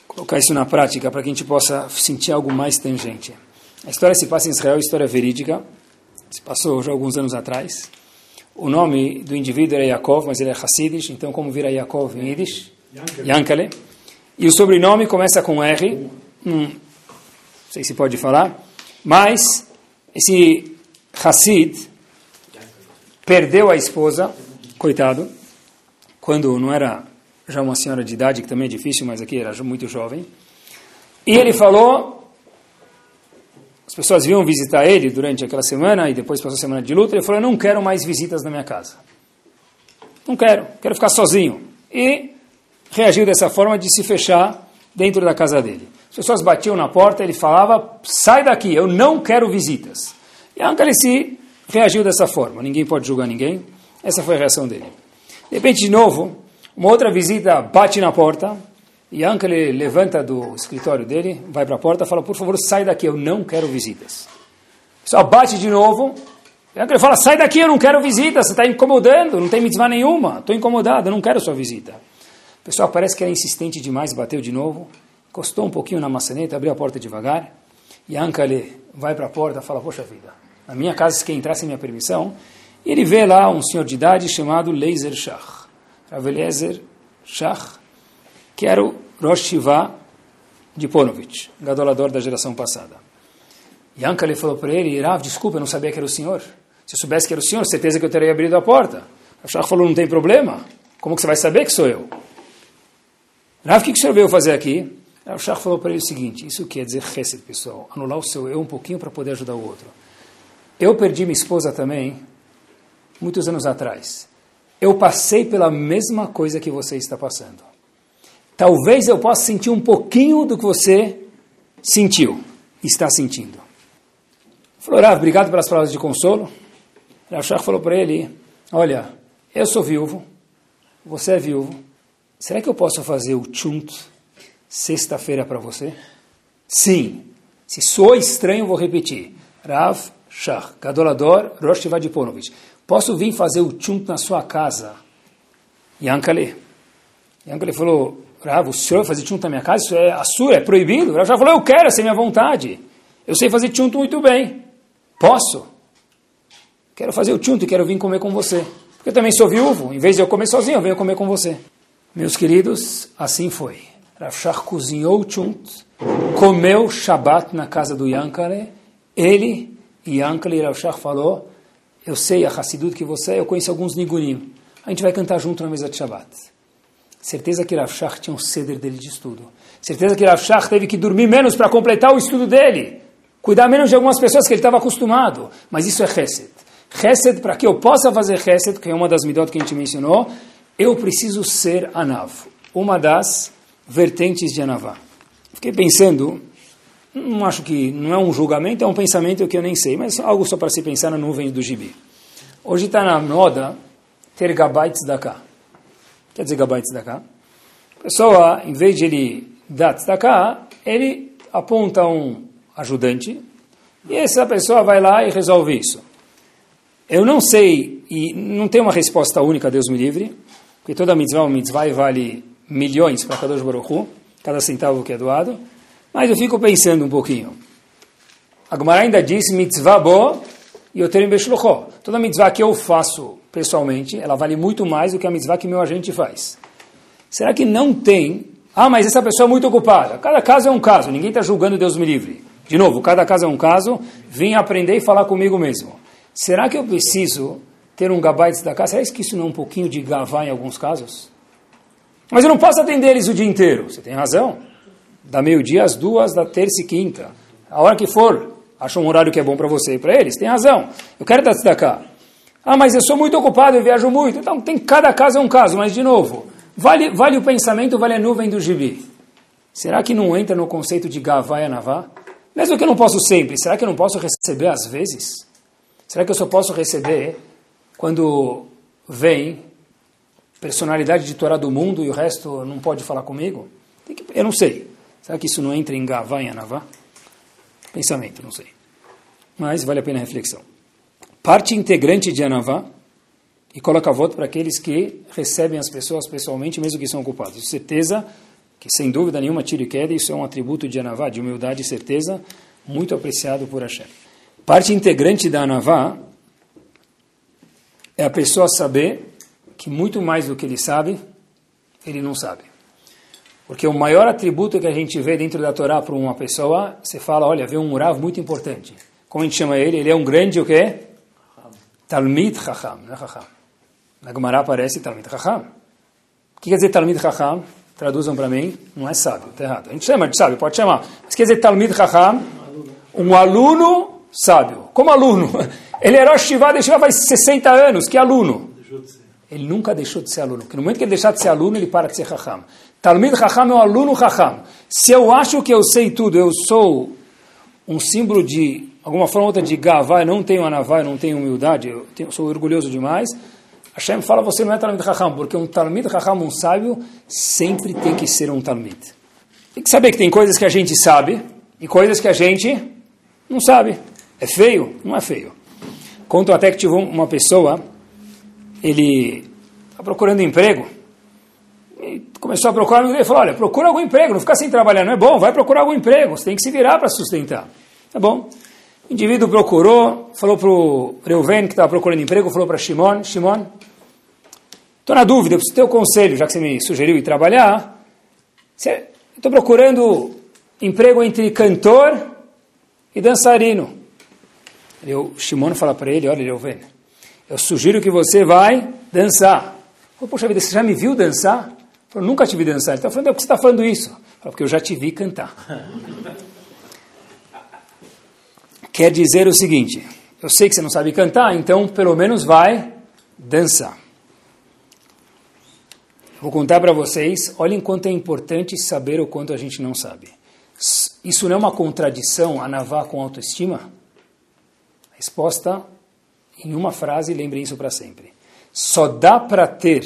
Colocar isso na prática para que a gente possa sentir algo mais tangente. A história se passa em Israel, história verídica, se passou já alguns anos atrás. O nome do indivíduo era Yaakov, mas ele é Hassidish, então como vira Yaakov em Yiddish? Yankale. E o sobrenome começa com R, hum, não sei se pode falar, mas esse Hassid perdeu a esposa, coitado, quando não era já uma senhora de idade, que também é difícil, mas aqui era muito jovem. E ele falou, as pessoas vinham visitar ele durante aquela semana, e depois passou a semana de luta, ele falou, eu não quero mais visitas na minha casa. Não quero, quero ficar sozinho. E reagiu dessa forma de se fechar dentro da casa dele. As pessoas batiam na porta, ele falava, sai daqui, eu não quero visitas. E Ankalici reagiu dessa forma, ninguém pode julgar ninguém, essa foi a reação dele. De repente, de novo, uma outra visita bate na porta, e Ankali levanta do escritório dele, vai para a porta fala, por favor, sai daqui, eu não quero visitas. Só bate de novo, e Ankali fala, sai daqui, eu não quero visitas, você está incomodando, não tem mitzvah nenhuma, estou incomodado, eu não quero sua visita. O pessoal parece que era insistente demais, bateu de novo, encostou um pouquinho na maçaneta, abriu a porta devagar, e Ankale vai para a porta fala, poxa vida, na minha casa, se quer entrar sem minha permissão, e ele vê lá um senhor de idade chamado Leiser Shach, Rav Eliezer que era o Rosh Shiva de Ponovich, gadolador da geração passada. E Ankale falou para ele, Rav, desculpa, eu não sabia que era o senhor. Se eu soubesse que era o senhor, certeza que eu teria abrido a porta. O Shach falou, não tem problema. Como que você vai saber que sou eu? Rav, o que, o senhor veio fazer aqui? O Shach falou para ele o seguinte, isso quer dizer chesed, pessoal, anular o seu eu um pouquinho para poder ajudar o outro. Eu perdi minha esposa também, muitos anos atrás. Eu passei pela mesma coisa que você está passando. Talvez eu possa sentir um pouquinho do que você sentiu, está sentindo. Falou, Rav, obrigado pelas palavras de consolo. Rav falou para ele, olha, eu sou viúvo, você é viúvo, Será que eu posso fazer o chunt sexta-feira para você? Sim. Se sou estranho, vou repetir. Rav Shach, Gadolador Rosh Vadiponovich. Posso vir fazer o chunt na sua casa? Yankale. Yankale falou, Rav, o senhor fazer chunt na minha casa? Isso é assura, é proibido? Rav Shach falou, eu quero, essa é minha vontade. Eu sei fazer chunt muito bem. Posso? Quero fazer o chunt e quero vir comer com você. Porque eu também sou viúvo. Em vez de eu comer sozinho, eu venho comer com você. Meus queridos, assim foi. Rav cozinhou chunt, comeu Shabat na casa do Yankale, ele Yankale e Rav Shach falou, eu sei a Hassidut que você é, eu conheço alguns nigunim. A gente vai cantar junto na mesa de Shabat. Certeza que Rav Shach tinha um ceder dele de estudo. Certeza que Rav Shach teve que dormir menos para completar o estudo dele. Cuidar menos de algumas pessoas que ele estava acostumado. Mas isso é Chesed. Chesed, para que eu possa fazer Chesed, que é uma das midot que a gente mencionou, eu preciso ser Anav, uma das vertentes de Anavá. Fiquei pensando, não acho que não é um julgamento, é um pensamento que eu nem sei, mas algo só para se pensar na nuvem do gibi. Hoje está na moda ter gabaites da cá. Quer dizer gabaites da cá? A pessoa, em vez de ele dar da cá, ele aponta um ajudante e essa pessoa vai lá e resolve isso. Eu não sei, e não tem uma resposta única, Deus me livre, porque toda mitzvah uma mitzvah vale milhões para Kadosh Baruch Hu, cada centavo que é doado. Mas eu fico pensando um pouquinho. A Gemara ainda diz mitzvah bo tenho beshlochó. Toda mitzvah que eu faço pessoalmente, ela vale muito mais do que a mitzvah que meu agente faz. Será que não tem... Ah, mas essa pessoa é muito ocupada. Cada caso é um caso, ninguém está julgando Deus me livre. De novo, cada caso é um caso, vim aprender e falar comigo mesmo. Será que eu preciso ter um gabaites da casa, será que isso não é um pouquinho de gavá em alguns casos? Mas eu não posso atender eles o dia inteiro. Você tem razão. Da meio-dia às duas, da terça e quinta. A hora que for, acha um horário que é bom para você e para eles. Tem razão. Eu quero dar cá. Ah, mas eu sou muito ocupado, eu viajo muito. Então, tem cada caso é um caso. Mas, de novo, vale, vale o pensamento, vale a nuvem do gibi. Será que não entra no conceito de gavá e anavá? Mesmo que eu não posso sempre, será que eu não posso receber às vezes? Será que eu só posso receber quando vem personalidade de Torá do mundo e o resto não pode falar comigo? Eu não sei. Será que isso não entra em Gavá e Anavá? Pensamento, não sei. Mas vale a pena a reflexão. Parte integrante de Anavá e coloca voto para aqueles que recebem as pessoas pessoalmente, mesmo que são ocupados. Certeza que, sem dúvida nenhuma, tiro e queda, isso é um atributo de Anavá, de humildade e certeza, muito apreciado por Hashem. Parte integrante da Anavá é a pessoa saber que muito mais do que ele sabe, ele não sabe. Porque o maior atributo que a gente vê dentro da Torá para uma pessoa, você fala, olha, vê um Murav muito importante. Como a gente chama ele? Ele é um grande o quê? Talmid Chacham, não é Chacham. Na Gemara aparece Talmid Chacham. O que quer dizer Talmid Chacham? Traduzam para mim, não é sábio, está errado. A gente chama de sábio, pode chamar. Mas quer dizer Talmid Chacham? Um aluno sábio. Como aluno? Ele era Rosh Shiva, Shiva faz 60 anos, que aluno? Ele nunca deixou de ser aluno. Porque no momento que ele deixar de ser aluno, ele para de ser Chacham. Talmid Chacham é um aluno Chacham. Se eu acho que eu sei tudo, eu sou um símbolo de, alguma forma ou outra, de Gavá, não tenho Anavá, não tenho humildade, eu tenho, sou orgulhoso demais, Hashem fala, você não é Talmid Chacham, porque um Talmid Chacham, um sábio, sempre tem que ser um Talmid. Tem que saber que tem coisas que a gente sabe e coisas que a gente não sabe. É feio? Não é feio. Conto até que tive uma pessoa, ele está procurando emprego, começou a procurar, ele falou, olha, procura algum emprego, não fica sem trabalhar, não é bom, vai procurar algum emprego, você tem que se virar para sustentar. Tá bom. O indivíduo procurou, falou para o Reuven, que estava procurando emprego, falou para Shimon, Shimon, estou na dúvida, eu preciso ter o conselho, já que você me sugeriu ir trabalhar, estou procurando emprego entre cantor e dançarino. O Shimon fala para ele, olha, Reuven, eu sugiro que você vai dançar. Falou, poxa vida, você já me viu dançar? Falou, nunca te vi dançar. Ele está falando, por que você está falando isso? Falou, porque eu já te vi cantar. Quer dizer o seguinte, eu sei que você não sabe cantar, então pelo menos vai dançar. Vou contar para vocês, olhem quanto é importante saber o quanto a gente não sabe. Isso não é uma contradição, a com autoestima? Resposta em uma frase, lembrem isso para sempre. Só dá para ter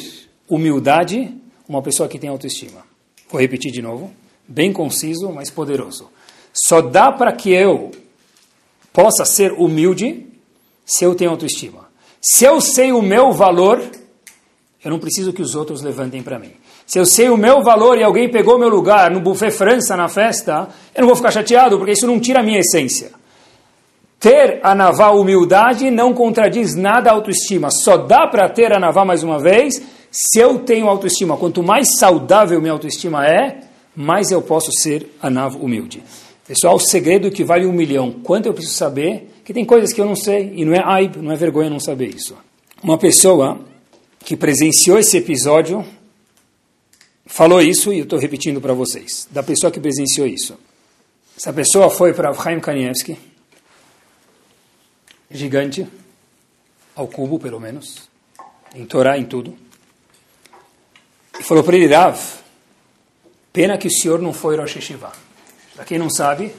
humildade uma pessoa que tem autoestima. Vou repetir de novo, bem conciso, mas poderoso. Só dá para que eu possa ser humilde se eu tenho autoestima. Se eu sei o meu valor, eu não preciso que os outros levantem para mim. Se eu sei o meu valor e alguém pegou meu lugar no buffet França na festa, eu não vou ficar chateado, porque isso não tira a minha essência. Ter a naval humildade não contradiz nada a autoestima. Só dá para ter a naval mais uma vez se eu tenho autoestima. Quanto mais saudável minha autoestima é, mais eu posso ser a naval humilde. Pessoal, o segredo que vale um milhão. Quanto eu preciso saber? Que tem coisas que eu não sei e não é aib, não é vergonha não saber isso. Uma pessoa que presenciou esse episódio falou isso e eu estou repetindo para vocês. Da pessoa que presenciou isso. Essa pessoa foi para Chaim Kanievski gigante, ao cubo pelo menos, em Torá, em tudo. E falou para ele, Rav, pena que o senhor não foi Rosh Hashiva. Para quem não sabe,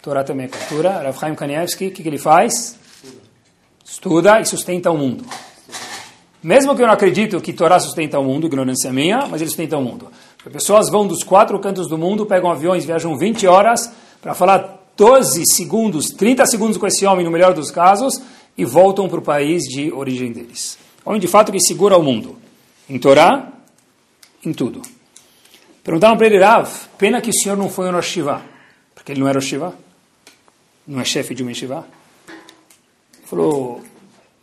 Torá também é cultura, Rav Chaim Kanievski, o que, que ele faz? Estuda e sustenta o mundo. Mesmo que eu não acredito que Torá sustenta o mundo, ignorância minha, mas ele sustenta o mundo. As pessoas vão dos quatro cantos do mundo, pegam aviões, viajam 20 horas para falar 12 segundos, 30 segundos com esse homem, no melhor dos casos, e voltam para o país de origem deles. Homem de fato que segura o mundo. Em Torá, em tudo. Perguntaram para ele, Rav, pena que o senhor não foi no Rosh porque ele não era Rosh não é chefe de uma Shiva. Ele falou,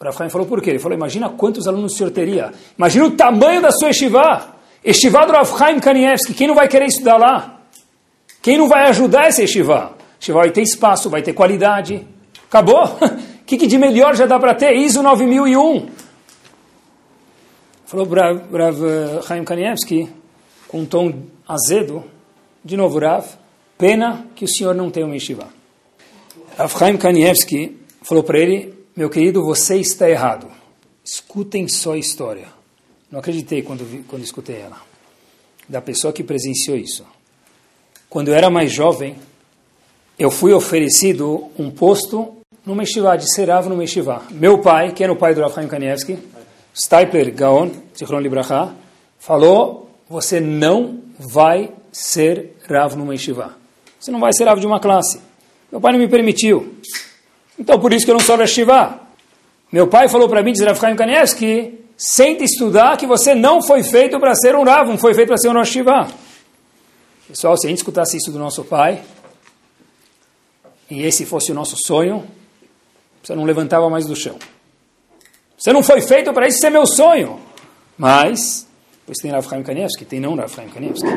Rav Chaim falou por quê? Ele falou, imagina quantos alunos o senhor teria. Imagina o tamanho da sua Yeshiva. Yeshiva do Rav Chaim Kanievski, quem não vai querer estudar lá? Quem não vai ajudar essa Yeshiva? Vai ter espaço, vai ter qualidade. Acabou? O que, que, de melhor já dá para ter? ISO 9001. Falou Rav, Rav Chaim Kanievski, com um tom azedo, de novo, Rav, pena que o senhor não tem uma yeshiva. Rav Chaim Kanievski falou para ele, meu querido, você está errado. Escutem só a história. Não acreditei quando, vi, quando escutei ela. Da pessoa que presenciou isso. Quando eu era mais jovem, eu fui oferecido um posto no Meshivá, de Serav no Meshivá. Meu pai, que era o pai do Rav Chaim Kanievski, Stipler Gaon, Zichron Libraha, falou, você não vai ser Rav no Meshivá. Você não vai ser Rav de uma classe. Meu pai não me permitiu. Então, por isso que eu não sou Rashivá. Meu pai falou para mim, diz Rav Chaim Kanievski, sente estudar que você não foi feito para ser um Rav, não foi feito para ser um Rashivá. Pessoal, se a gente escutasse isso do nosso pai, e esse fosse o nosso sonho, você não levantava mais do chão. Você não foi feito para isso, isso é meu sonho. Mas, pois tem Rav Chaim Kanievski, tem não Rav Chaim Kanievski.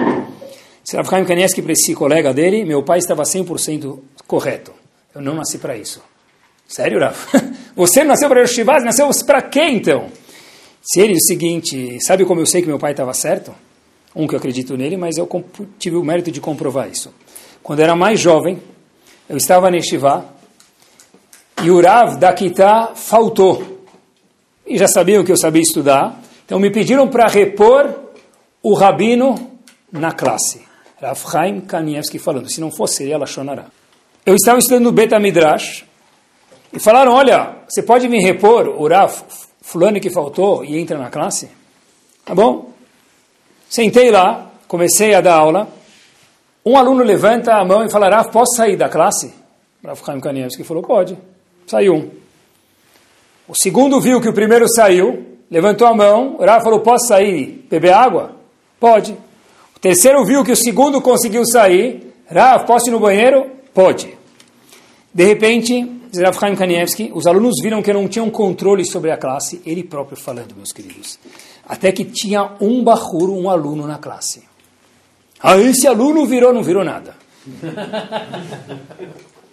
Se Rav Chaim Kanievski para esse colega dele, meu pai estava 100% correto. Eu não nasci para isso. Sério, Rav? Você nasceu para Yoshivaz, nasceu para quê então? Se ele o seguinte, sabe como eu sei que meu pai estava certo? Um que eu acredito nele, mas eu tive o mérito de comprovar isso. Quando eu era mais jovem, eu estava na Yeshiva, e o Rav da Kitá faltou. E já sabiam que eu sabia estudar. Então me pediram para repor o rabino na classe. Rav Chaim Kanievski falando, se não fosse ele, ela chonará. Eu estava estudando Beta Midrash e falaram, olha, você pode me repor o Rav fulano que faltou e entra na classe? Tá bom. Sentei lá, comecei a dar aula. Um aluno levanta a mão e fala, Rav, posso sair da classe? Rav Chaim Kanievski falou, pode. Saiu um. O segundo viu que o primeiro saiu, levantou a mão, Rav falou, posso sair beber água? Pode. O terceiro viu que o segundo conseguiu sair, Rav, posso ir no banheiro? Pode. De repente, Rav Chaim Kanievski, os alunos viram que não tinham controle sobre a classe, ele próprio falando, meus queridos. Até que tinha um bahur, um aluno na classe. Ah, esse aluno virou, não virou nada.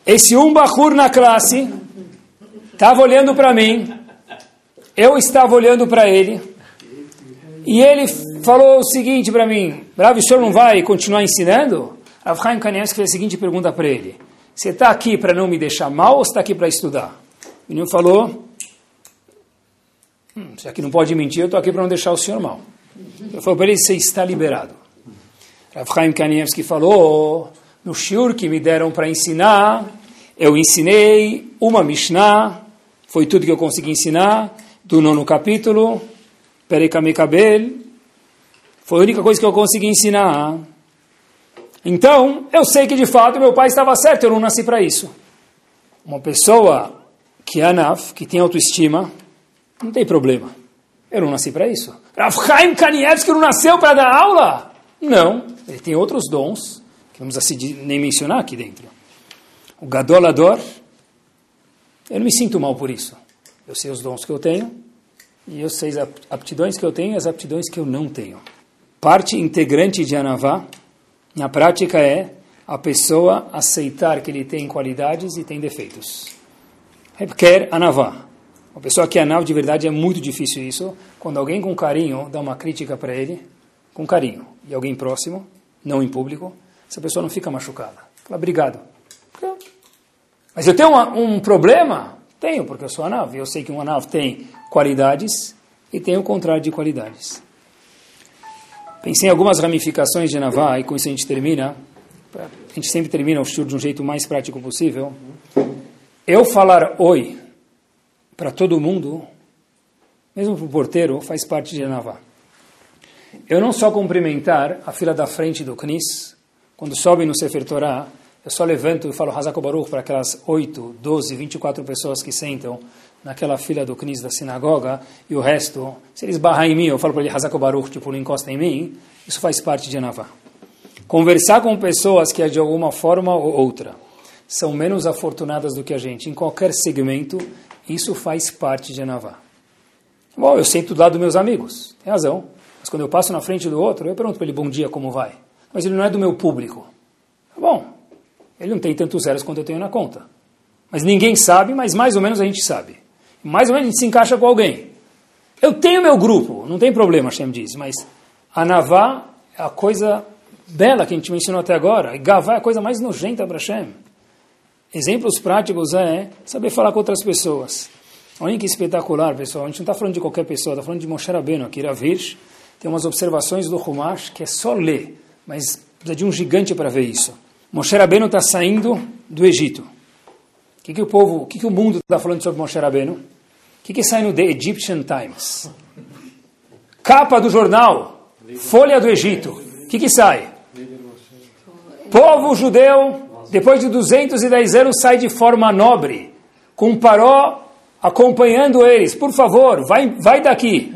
Esse um bahur na classe estava olhando para mim, eu estava olhando para ele, e ele falou o seguinte para mim, Bravo, o senhor não vai continuar ensinando? Rav Chaim Kanievski fez a seguinte pergunta para ele, você está aqui para não me deixar mal ou está aqui para estudar? O menino falou, hum, já que não pode mentir, eu estou aqui para não deixar o senhor mal. Eu falei para ele, você está liberado. Rav Chaim Kanievski falou, no shiur que me deram para ensinar, eu ensinei uma Mishnah, foi tudo que eu consegui ensinar, do nono capítulo, Perekamekabel, foi a única coisa que eu consegui ensinar. Então, eu sei que de fato meu pai estava certo, eu não nasci para isso. Uma pessoa que é anaf, que tem autoestima, não tem problema. Eu não nasci para isso. Rav Chaim Kanievski não nasceu para dar aula? Não, ele tem outros dons, que vamos nem mencionar aqui dentro. O Gadolador, eu não me sinto mal por isso. Eu sei os dons que eu tenho, e eu sei as aptidões que eu tenho e as aptidões que eu não tenho. Parte integrante de Anavá, na prática, é a pessoa aceitar que ele tem qualidades e tem defeitos. Quer Anavá. Uma pessoa que é anav de verdade é muito difícil isso. Quando alguém com carinho dá uma crítica para ele, com carinho, e alguém próximo, não em público, essa pessoa não fica machucada. Fala, obrigado. Mas eu tenho um, um problema? Tenho, porque eu sou anav. Eu sei que um anav tem qualidades e tem o contrário de qualidades. Pensei em algumas ramificações de Navá e com isso a gente termina. A gente sempre termina o estudo de um jeito mais prático possível. Eu falar oi para todo mundo, mesmo para o porteiro, faz parte de Navá. Eu não só cumprimentar a fila da frente do CNIS, quando sobe no Sefer Torah, eu só levanto e falo Hazako Baruch para aquelas 8, 12, 24 pessoas que sentam naquela fila do Knis da sinagoga e o resto, se eles barram em mim, eu falo para ele Hazako Baruch, tipo, não encosta em mim, isso faz parte de Anavá. Conversar com pessoas que de alguma forma ou outra são menos afortunadas do que a gente, em qualquer segmento, isso faz parte de Anavá. Bom, eu sento do lado dos meus amigos, tem razão. Mas quando eu passo na frente do outro, eu pergunto para ele, bom dia, como vai? Mas ele não é do meu público. Tá bom, ele não tem tantos zeros quanto eu tenho na conta. Mas ninguém sabe, mas mais ou menos a gente sabe. Mais ou menos a gente se encaixa com alguém. Eu tenho meu grupo, não tem problema, Hashem diz, mas a Navá é a coisa bela que a gente mencionou até agora, e Gavá é a coisa mais nojenta para Hashem. Exemplos práticos é saber falar com outras pessoas. Olha que espetacular, pessoal. A gente não está falando de qualquer pessoa, está falando de Moshe Rabbeinu, aqui, Ravirsh. Tem umas observações do Humash que é só ler, mas precisa de um gigante para ver isso. Moshe Rabbeinu está saindo do Egito. O que, que o povo, o que, que o mundo está falando sobre Moshe Rabbeinu? O que, que sai no The Egyptian Times? Capa do jornal, Folha do Egito. O que, que sai? Povo judeu, depois de 210 anos, sai de forma nobre, com Paró acompanhando eles. Por favor, vai, vai daqui.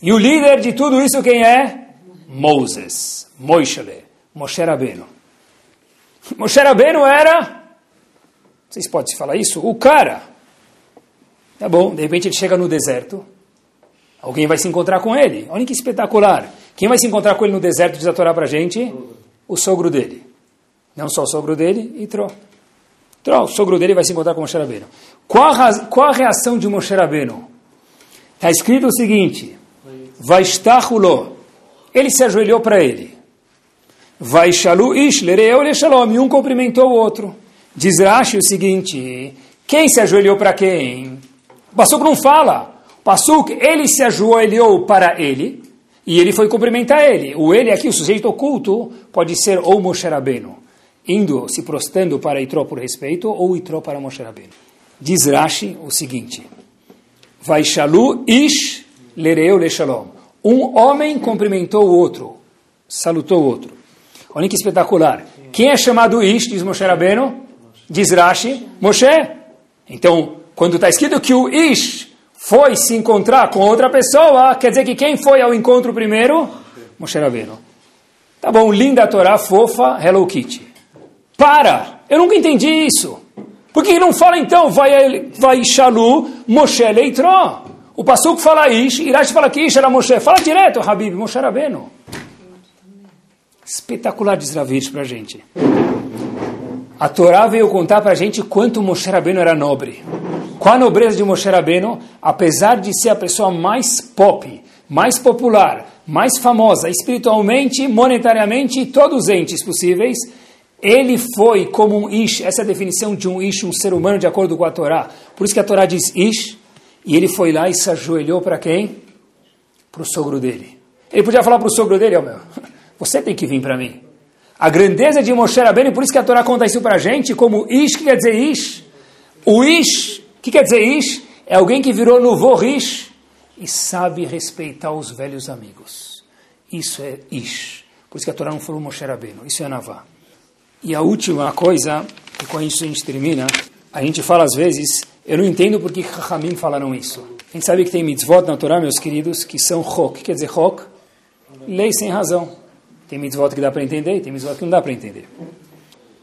E o líder de tudo isso quem é? Moses, Moishele, Moshe Rabbeinu. Moshe Rabbeinu era, vocês podem falar isso, o cara. Tá bom, de repente ele chega no deserto, alguém vai se encontrar com ele. Olha que espetacular. Quem vai se encontrar com ele no deserto diz a Torá para gente? O sogro dele. Não só o sogro dele, e Tró. Tró, o sogro dele vai se encontrar com Moshe Rabbeinu. Qual a, qual a reação de Moshe Rabbeinu? Está escrito o seguinte, vai estar Ele se ajoelhou para ele. Vai shalu ish lereu le shalom. E um cumprimentou o outro. Diz Rashi o seguinte: quem se ajoelhou para quem? O Passuco não fala. O Passuco, ele se ajoelhou para ele e ele foi cumprimentar ele. O ele aqui, o sujeito oculto, pode ser ou Moshe Rabbeinu, indo, se prostando para Itró por respeito, ou Itró para Moshe Rabbeinu. Diz Rashi o seguinte: Vai shalu ish lereu le shalom. Um homem cumprimentou o outro, salutou o outro. Olha que espetacular. Quem é chamado Ish, diz Moshe Rabbeinu? Diz Rashi, Moshe. Então, quando está escrito que o Ish foi se encontrar com outra pessoa, quer dizer que quem foi ao encontro primeiro? Moshe Rabbeinu. Tá bom, linda Torá, fofa, Hello Kitty. Para! Eu nunca entendi isso. Por que não fala então, vai, vai Shalu, Moshe Leitró? O Passuco fala Ish, Irash fala que Ish era Moshe. Fala direto, Habib, Moshe Rabbeinu. Espetacular Ravitch para a gente. A Torá veio contar para a gente quanto Moshe Rabbeinu era nobre. Qual a nobreza de Moshe Rabbeinu, apesar de ser a pessoa mais pop, mais popular, mais famosa espiritualmente, monetariamente, todos os entes possíveis, ele foi como um ish, essa é a definição de um ish, um ser humano de acordo com a Torá. Por isso que a Torá diz ish, e ele foi lá e se ajoelhou para quem? Para o sogro dele. Ele podia falar para o sogro dele, ó oh, meu, você tem que vir para mim. A grandeza de Moshe Rabbeinu, por isso que a Torá conta isso para a gente, como Ish, que quer dizer Ish? O Ish, que quer dizer Ish? É alguém que virou no Ish e sabe respeitar os velhos amigos. Isso é Ish. Por isso que a Torá não falou Moshe Rabbeinu, isso é Navá. E a última coisa, e com isso a gente termina, a gente fala às vezes, eu não entendo por que Rahamim falaram isso. A gente sabe que tem mitzvot na Torá, meus queridos, que são chok. Quer dizer chok? Lei sem razão. Tem mitzvot que dá para entender e tem mitzvot que não dá para entender.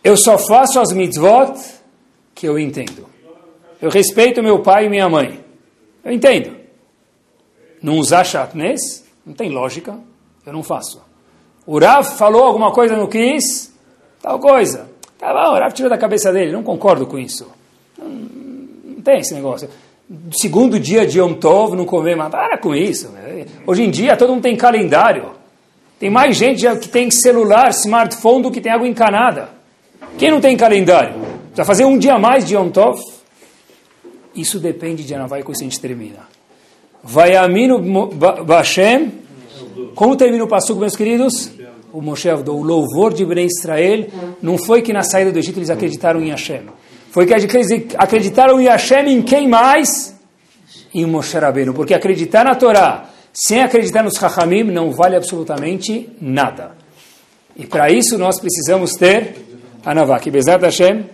Eu só faço as mitzvot que eu entendo. Eu respeito meu pai e minha mãe. Eu entendo. Não usar chatnez, não tem lógica, eu não faço. O Rav falou alguma coisa no quis, tal coisa. Tá bom, o Rav tirou da cabeça dele, não concordo com isso. Não, não tem esse negócio. Segundo dia de Yom Tov, não comer, mas para com isso. Hoje em dia todo mundo tem calendário. Tem mais gente que tem celular, smartphone do que tem água encanada. Quem não tem calendário? Precisa fazer um dia mais de Yom Tov? Isso depende de Anavai, com isso a gente termina. Vai Amino Bashem. Como termina o Passuco, meus queridos? O Moshe o louvor de Bnei Israel, não foi que na saída do Egito eles acreditaram em Hashem. Foi que eles acreditaram em Hashem em quem mais? Em Moshe Rabbeinu. Porque acreditar na Torá sem acreditar nos Chachamim não vale absolutamente nada. E para isso nós precisamos ter a Navá. Que Bezat Hashem,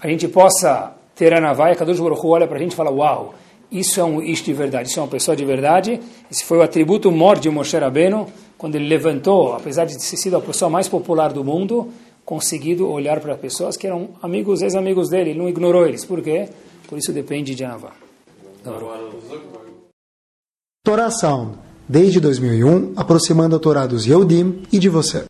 a gente possa ter a Navá e a Kadosh Baruch olha para a gente e fala, uau, isso é um isto de verdade, isso é uma pessoa de verdade. Esse foi o atributo maior de Moshe Rabbeinu, quando ele levantou, apesar de ter sido a pessoa mais popular do mundo, conseguido olhar para pessoas que eram amigos, ex-amigos dele, ele não ignorou eles. Por quê? Por isso depende de Navá. Torah Sound desde 2001, aproximando a Torá dos Yehudim e de você.